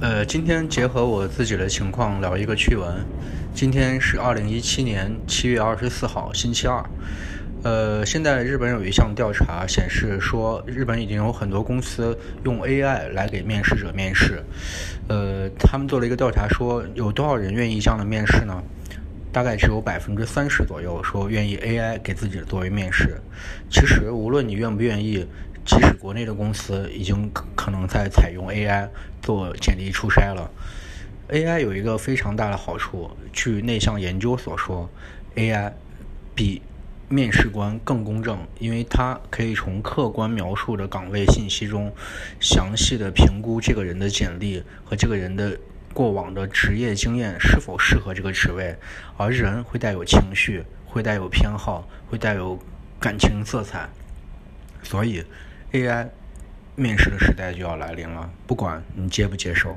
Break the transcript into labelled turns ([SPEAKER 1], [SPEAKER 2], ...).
[SPEAKER 1] 呃，今天结合我自己的情况聊一个趣闻。今天是二零一七年七月二十四号，星期二。呃，现在日本有一项调查显示说，日本已经有很多公司用 AI 来给面试者面试。呃，他们做了一个调查，说有多少人愿意这样的面试呢？大概只有百分之三十左右说愿意 AI 给自己作为面试。其实无论你愿不愿意，即使国内的公司已经可能在采用 AI 做简历初筛了。AI 有一个非常大的好处，据内向研究所说，AI 比面试官更公正，因为它可以从客观描述的岗位信息中，详细的评估这个人的简历和这个人的过往的职业经验是否适合这个职位，而人会带有情绪，会带有偏好，会带有感情色彩，所以 AI 面试的时代就要来临了，不管你接不接受。